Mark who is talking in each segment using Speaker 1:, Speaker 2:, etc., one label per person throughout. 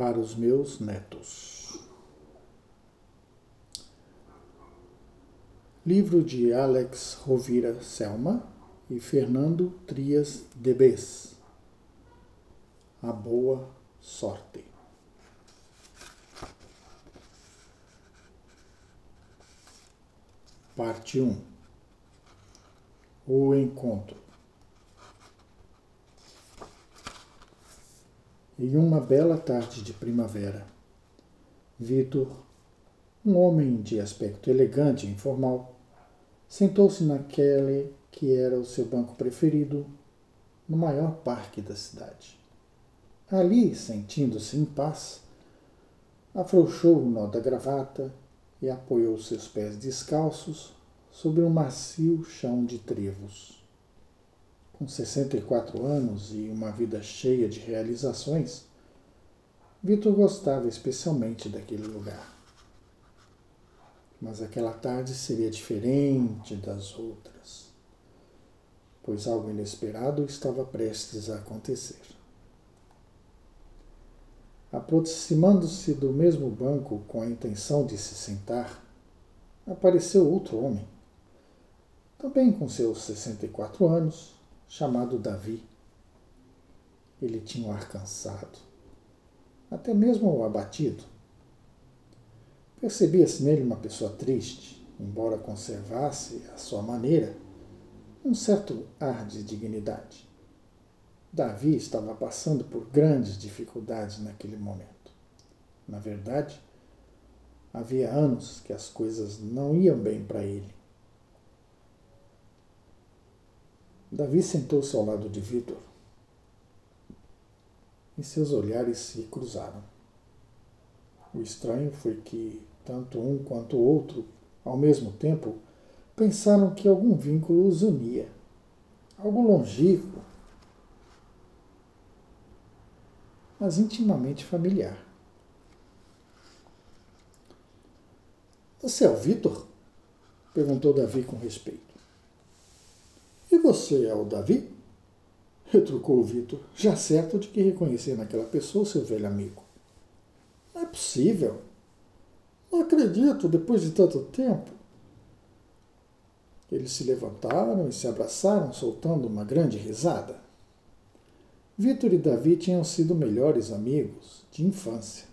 Speaker 1: para os meus netos. Livro de Alex Rovira Selma e Fernando Trias Debes. A boa sorte. Parte 1 O encontro. Em uma bela tarde de primavera, Vitor, um homem de aspecto elegante e informal, sentou-se naquele que era o seu banco preferido, no maior parque da cidade. Ali, sentindo-se em paz, afrouxou o nó da gravata e apoiou seus pés descalços sobre um macio chão de trevos. Com 64 anos e uma vida cheia de realizações, Vitor gostava especialmente daquele lugar. Mas aquela tarde seria diferente das outras, pois algo inesperado estava prestes a acontecer. Aproximando-se do mesmo banco com a intenção de se sentar, apareceu outro homem, também com seus 64 anos, chamado Davi. Ele tinha um ar cansado, até mesmo abatido. Percebia-se nele uma pessoa triste, embora conservasse, à sua maneira, um certo ar de dignidade. Davi estava passando por grandes dificuldades naquele momento. Na verdade, havia anos que as coisas não iam bem para ele. Davi sentou-se ao lado de Vitor e seus olhares se cruzaram. O estranho foi que tanto um quanto o outro, ao mesmo tempo, pensaram que algum vínculo os unia, algo longínquo, mas intimamente familiar. Você é o Vitor? perguntou Davi com respeito. Você é o Davi? retrucou o Vitor, já certo de que reconhecia naquela pessoa seu velho amigo. Não é possível. Não acredito, depois de tanto tempo. Eles se levantaram e se abraçaram, soltando uma grande risada. Vitor e Davi tinham sido melhores amigos de infância.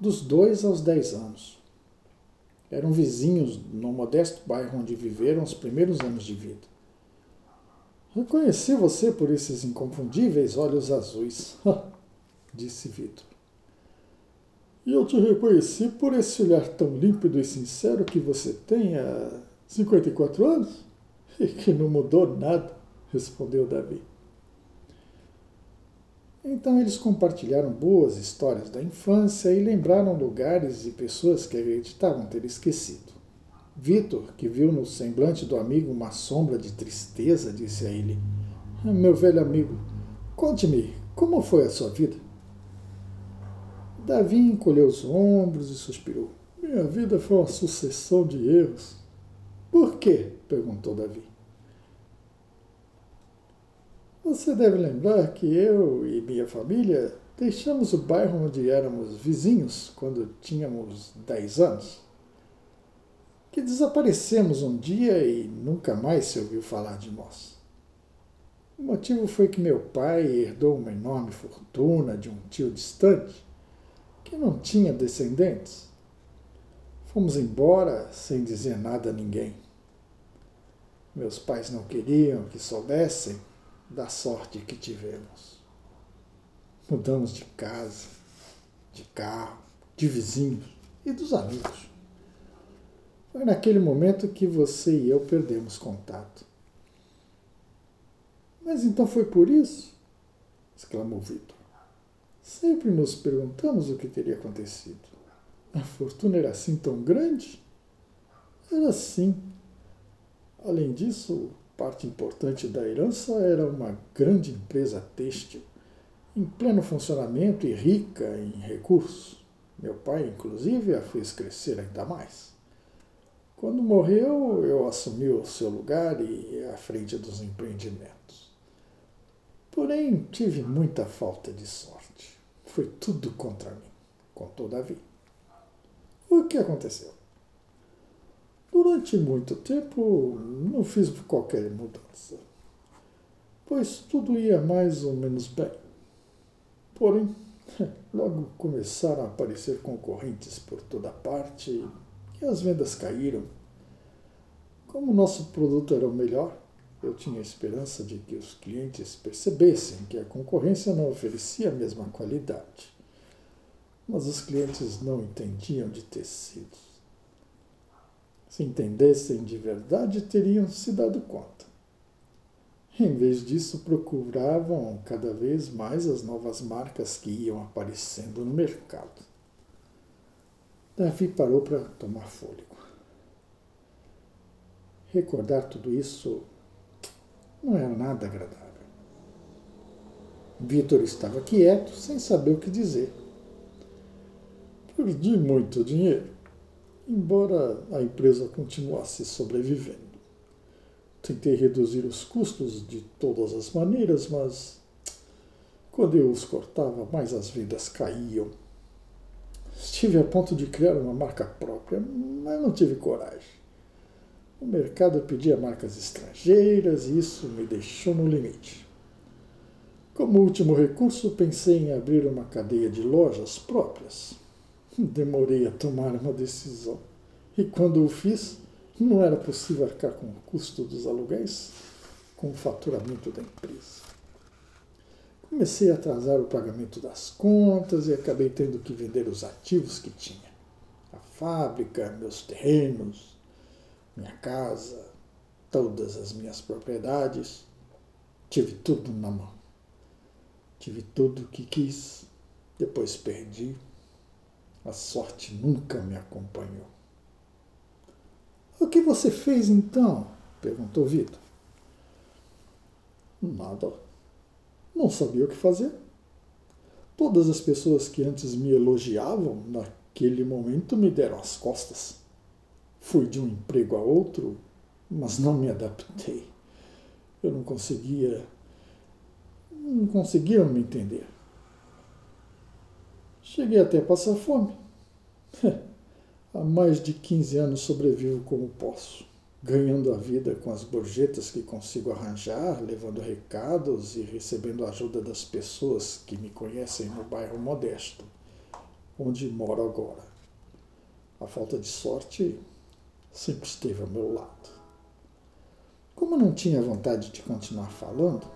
Speaker 1: Dos dois aos dez anos. Eram vizinhos no modesto bairro onde viveram os primeiros anos de vida. Reconheci você por esses inconfundíveis olhos azuis, disse Vitor. E eu te reconheci por esse olhar tão límpido e sincero que você tem há 54 anos? E que não mudou nada, respondeu Davi. Então eles compartilharam boas histórias da infância e lembraram lugares e pessoas que acreditavam ter esquecido. Vitor, que viu no semblante do amigo uma sombra de tristeza, disse a ele: Meu velho amigo, conte-me, como foi a sua vida? Davi encolheu os ombros e suspirou. Minha vida foi uma sucessão de erros. Por quê? perguntou Davi. Você deve lembrar que eu e minha família deixamos o bairro onde éramos vizinhos quando tínhamos dez anos que desaparecemos um dia e nunca mais se ouviu falar de nós. O motivo foi que meu pai herdou uma enorme fortuna de um tio distante que não tinha descendentes. Fomos embora sem dizer nada a ninguém. Meus pais não queriam que soubessem da sorte que tivemos. Mudamos de casa, de carro, de vizinhos e dos amigos. Foi naquele momento que você e eu perdemos contato. Mas então foi por isso? exclamou Vitor. Sempre nos perguntamos o que teria acontecido. A fortuna era assim tão grande? Era sim. Além disso, parte importante da herança era uma grande empresa têxtil, em pleno funcionamento e rica em recursos. Meu pai, inclusive, a fez crescer ainda mais. Quando morreu, eu assumi o seu lugar e à frente dos empreendimentos. Porém, tive muita falta de sorte. foi tudo contra mim, contou Davi. O que aconteceu? Durante muito tempo não fiz qualquer mudança, pois tudo ia mais ou menos bem. Porém, logo começaram a aparecer concorrentes por toda parte as vendas caíram. Como nosso produto era o melhor, eu tinha esperança de que os clientes percebessem que a concorrência não oferecia a mesma qualidade. Mas os clientes não entendiam de tecidos. Se entendessem de verdade, teriam se dado conta. Em vez disso, procuravam cada vez mais as novas marcas que iam aparecendo no mercado. Davi parou para tomar fôlego. Recordar tudo isso não era nada agradável. Vitor estava quieto, sem saber o que dizer. Perdi muito dinheiro, embora a empresa continuasse sobrevivendo. Tentei reduzir os custos de todas as maneiras, mas quando eu os cortava, mais as vendas caíam. Estive a ponto de criar uma marca própria, mas não tive coragem. O mercado pedia marcas estrangeiras e isso me deixou no limite. Como último recurso, pensei em abrir uma cadeia de lojas próprias. Demorei a tomar uma decisão. E quando o fiz, não era possível arcar com o custo dos aluguéis, com o faturamento da empresa. Comecei a atrasar o pagamento das contas e acabei tendo que vender os ativos que tinha. A fábrica, meus terrenos, minha casa, todas as minhas propriedades. Tive tudo na mão. Tive tudo o que quis, depois perdi. A sorte nunca me acompanhou. O que você fez então? perguntou Vitor. Nada. Não sabia o que fazer. Todas as pessoas que antes me elogiavam naquele momento me deram as costas. Fui de um emprego a outro, mas não me adaptei. Eu não conseguia. não conseguiam me entender. Cheguei até a passar fome. Há mais de 15 anos sobrevivo como posso, ganhando a vida com as gorjetas que consigo arranjar, levando recados e recebendo a ajuda das pessoas que me conhecem no bairro modesto, onde moro agora. A falta de sorte sempre esteve ao meu lado. Como não tinha vontade de continuar falando,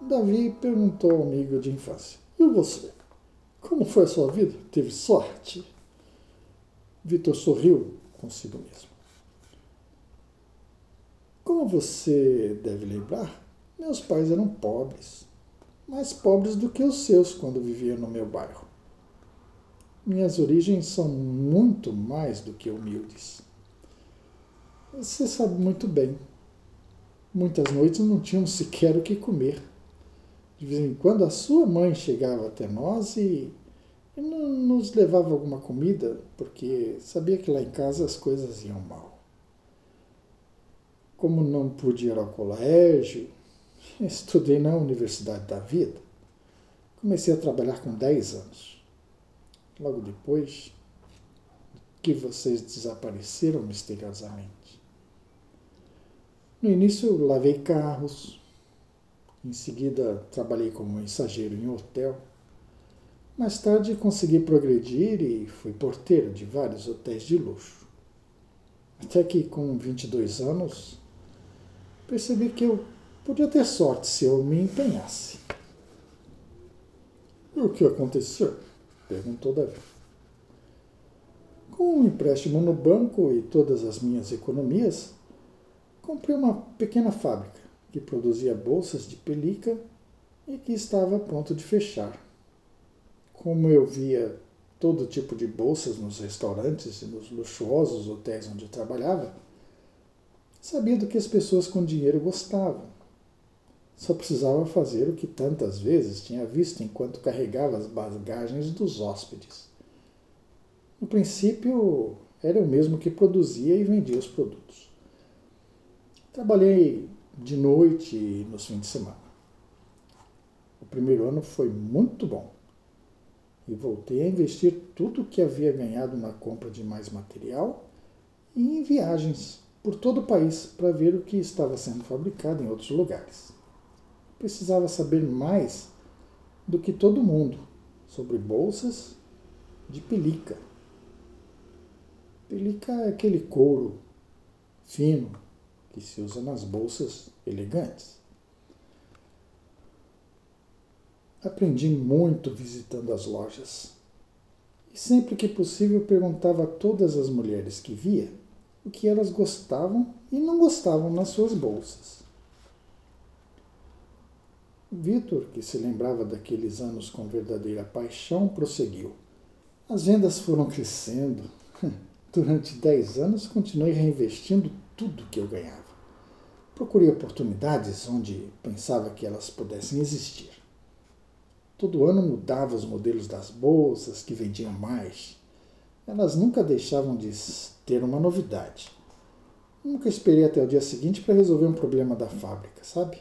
Speaker 1: Davi perguntou ao amigo de infância: E você? Como foi a sua vida? Teve sorte? Vitor sorriu consigo mesmo. Como você deve lembrar, meus pais eram pobres, mais pobres do que os seus quando viviam no meu bairro. Minhas origens são muito mais do que humildes. Você sabe muito bem. Muitas noites não tínhamos sequer o que comer. De vez em quando a sua mãe chegava até nós e, e nos levava alguma comida, porque sabia que lá em casa as coisas iam mal. Como não pude ir ao colégio, estudei na Universidade da Vida. Comecei a trabalhar com 10 anos. Logo depois que vocês desapareceram misteriosamente. No início eu lavei carros, em seguida trabalhei como mensageiro em hotel. Mais tarde consegui progredir e fui porteiro de vários hotéis de luxo. Até que com 22 anos percebi que eu podia ter sorte se eu me empenhasse. E o que aconteceu? perguntou Davi. Com um empréstimo no banco e todas as minhas economias, comprei uma pequena fábrica que produzia bolsas de pelica e que estava a ponto de fechar. Como eu via todo tipo de bolsas nos restaurantes e nos luxuosos hotéis onde trabalhava, sabia do que as pessoas com dinheiro gostavam. Só precisava fazer o que tantas vezes tinha visto enquanto carregava as bagagens dos hóspedes. No princípio, era eu mesmo que produzia e vendia os produtos. Trabalhei de noite e nos fins de semana. O primeiro ano foi muito bom. e voltei a investir tudo o que havia ganhado na compra de mais material e em viagens por todo o país para ver o que estava sendo fabricado em outros lugares. Precisava saber mais do que todo mundo sobre bolsas de pelica. Pelica é aquele couro fino que se usa nas bolsas elegantes. Aprendi muito visitando as lojas. E sempre que possível perguntava a todas as mulheres que via o que elas gostavam e não gostavam nas suas bolsas. Vitor, que se lembrava daqueles anos com verdadeira paixão, prosseguiu. As vendas foram crescendo. Durante dez anos continuei reinvestindo tudo que eu ganhava. Procurei oportunidades onde pensava que elas pudessem existir. Todo ano mudava os modelos das bolsas que vendiam mais. Elas nunca deixavam de ter uma novidade. Nunca esperei até o dia seguinte para resolver um problema da fábrica, sabe?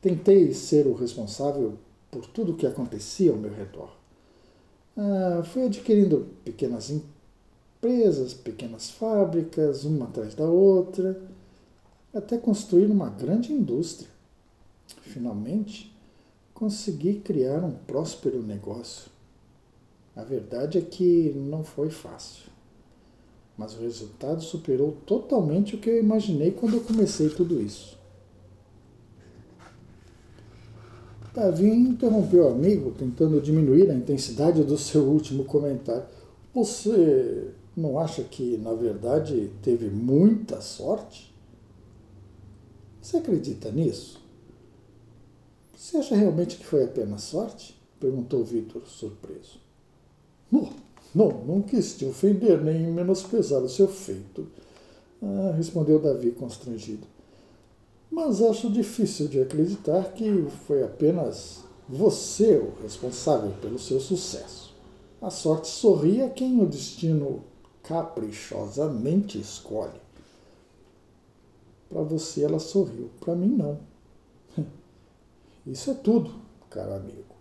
Speaker 1: Tentei ser o responsável por tudo o que acontecia ao meu redor. Ah, fui adquirindo pequenas empresas, pequenas fábricas, uma atrás da outra, até construir uma grande indústria. Finalmente, consegui criar um próspero negócio. A verdade é que não foi fácil mas o resultado superou totalmente o que eu imaginei quando eu comecei tudo isso. Davi interrompeu o amigo, tentando diminuir a intensidade do seu último comentário. Você não acha que, na verdade, teve muita sorte? Você acredita nisso? Você acha realmente que foi apenas sorte? perguntou Vitor, surpreso. Não, não, não quis te ofender nem menosprezar o seu feito, ah, respondeu Davi constrangido. Mas acho difícil de acreditar que foi apenas você o responsável pelo seu sucesso. A sorte sorri a quem o destino caprichosamente escolhe. Para você ela sorriu, para mim não. Isso é tudo, caro amigo.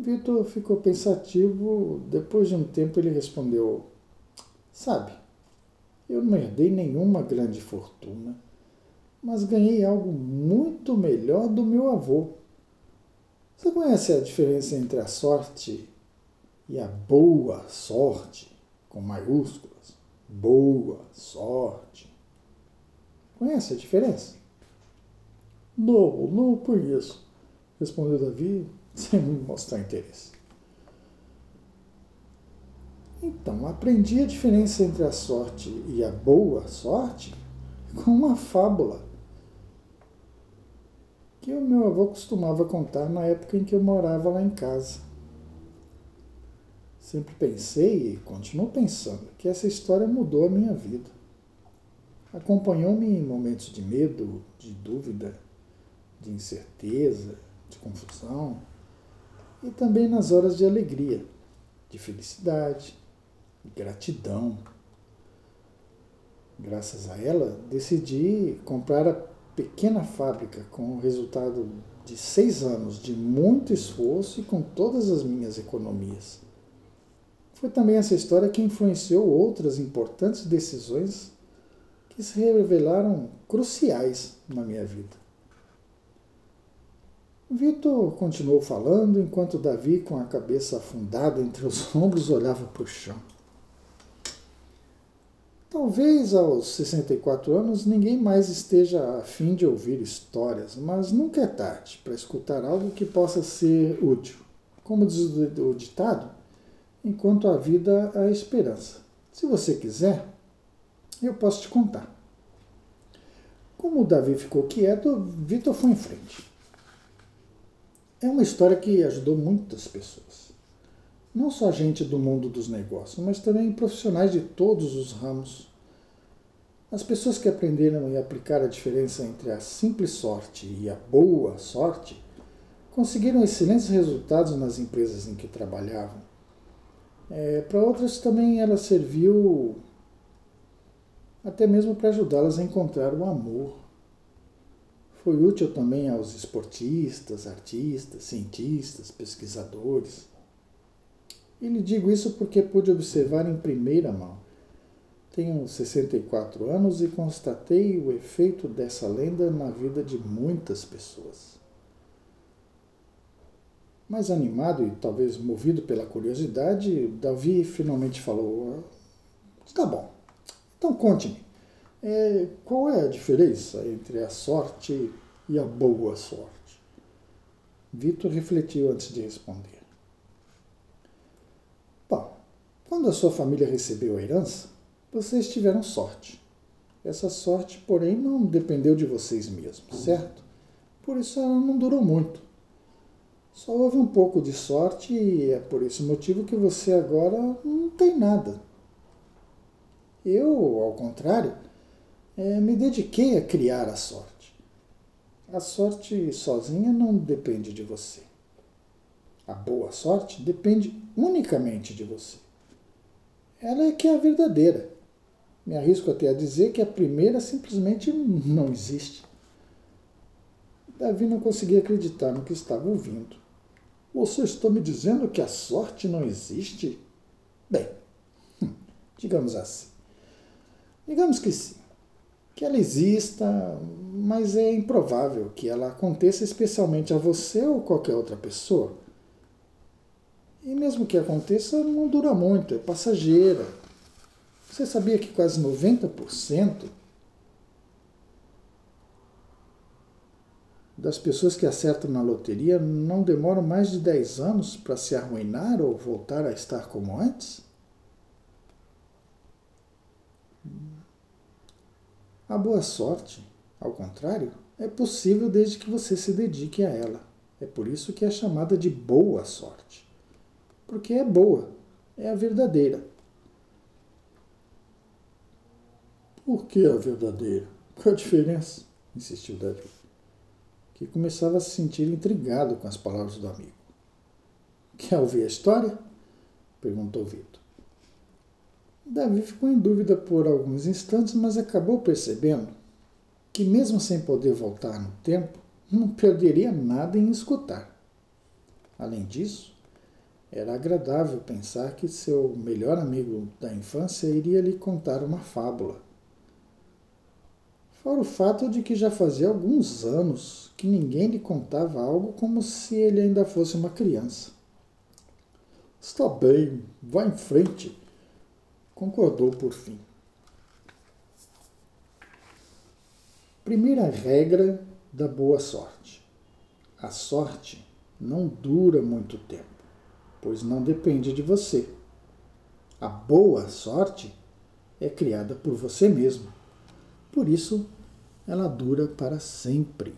Speaker 1: Vitor ficou pensativo. Depois de um tempo, ele respondeu: Sabe, eu não herdei nenhuma grande fortuna, mas ganhei algo muito melhor do meu avô. Você conhece a diferença entre a sorte e a boa sorte, com maiúsculas? Boa sorte. Conhece a diferença? Não, não conheço, respondeu Davi, sem mostrar interesse. Então, aprendi a diferença entre a sorte e a boa sorte com uma fábula que o meu avô costumava contar na época em que eu morava lá em casa. Sempre pensei e continuo pensando que essa história mudou a minha vida. Acompanhou-me em momentos de medo, de dúvida, de incerteza, de confusão e também nas horas de alegria, de felicidade, de gratidão. Graças a ela, decidi comprar a pequena fábrica com o resultado de seis anos de muito esforço e com todas as minhas economias. Foi também essa história que influenciou outras importantes decisões que se revelaram cruciais na minha vida. Vitor continuou falando enquanto Davi, com a cabeça afundada entre os ombros, olhava para o chão. Talvez aos 64 anos ninguém mais esteja a fim de ouvir histórias, mas nunca é tarde para escutar algo que possa ser útil. Como diz o ditado, enquanto há vida há esperança. Se você quiser, eu posso te contar. Como Davi ficou quieto, Vitor foi em frente. É uma história que ajudou muitas pessoas. Não só gente do mundo dos negócios, mas também profissionais de todos os ramos. As pessoas que aprenderam e aplicaram a diferença entre a simples sorte e a boa sorte conseguiram excelentes resultados nas empresas em que trabalhavam. É, para outras também ela serviu até mesmo para ajudá-las a encontrar o amor foi útil também aos esportistas, artistas, cientistas, pesquisadores. E lhe digo isso porque pude observar em primeira mão. Tenho 64 anos e constatei o efeito dessa lenda na vida de muitas pessoas. Mais animado e talvez movido pela curiosidade, Davi finalmente falou: Tá bom, então conte-me, é, qual é a diferença entre a sorte e a boa sorte? Vitor refletiu antes de responder. Bom, quando a sua família recebeu a herança, vocês tiveram sorte. Essa sorte, porém, não dependeu de vocês mesmos, certo? Por isso ela não durou muito. Só houve um pouco de sorte e é por esse motivo que você agora não tem nada. Eu, ao contrário, é, me dediquei a criar a sorte. A sorte sozinha não depende de você. A boa sorte depende unicamente de você. Ela é que é a verdadeira. Me arrisco até a dizer que a primeira simplesmente não existe. Davi não conseguia acreditar no que estava ouvindo. Você está me dizendo que a sorte não existe? Bem, digamos assim. Digamos que sim. Que ela exista, mas é improvável que ela aconteça especialmente a você ou qualquer outra pessoa. E mesmo que aconteça, não dura muito, é passageira. Você sabia que quase 90% das pessoas que acertam na loteria não demoram mais de 10 anos para se arruinar ou voltar a estar como antes? A boa sorte, ao contrário, é possível desde que você se dedique a ela. É por isso que é chamada de boa sorte porque é boa, é a verdadeira. Por que a verdadeira? Qual a diferença? insistiu Davi, que começava a se sentir intrigado com as palavras do amigo. Quer ouvir a história? perguntou Vitor. Davi ficou em dúvida por alguns instantes, mas acabou percebendo que, mesmo sem poder voltar no tempo, não perderia nada em escutar. Além disso, era agradável pensar que seu melhor amigo da infância iria lhe contar uma fábula. Fora o fato de que já fazia alguns anos que ninguém lhe contava algo como se ele ainda fosse uma criança. Está bem, vá em frente, concordou por fim. Primeira regra da boa sorte: a sorte não dura muito tempo pois não depende de você. A boa sorte é criada por você mesmo. Por isso, ela dura para sempre.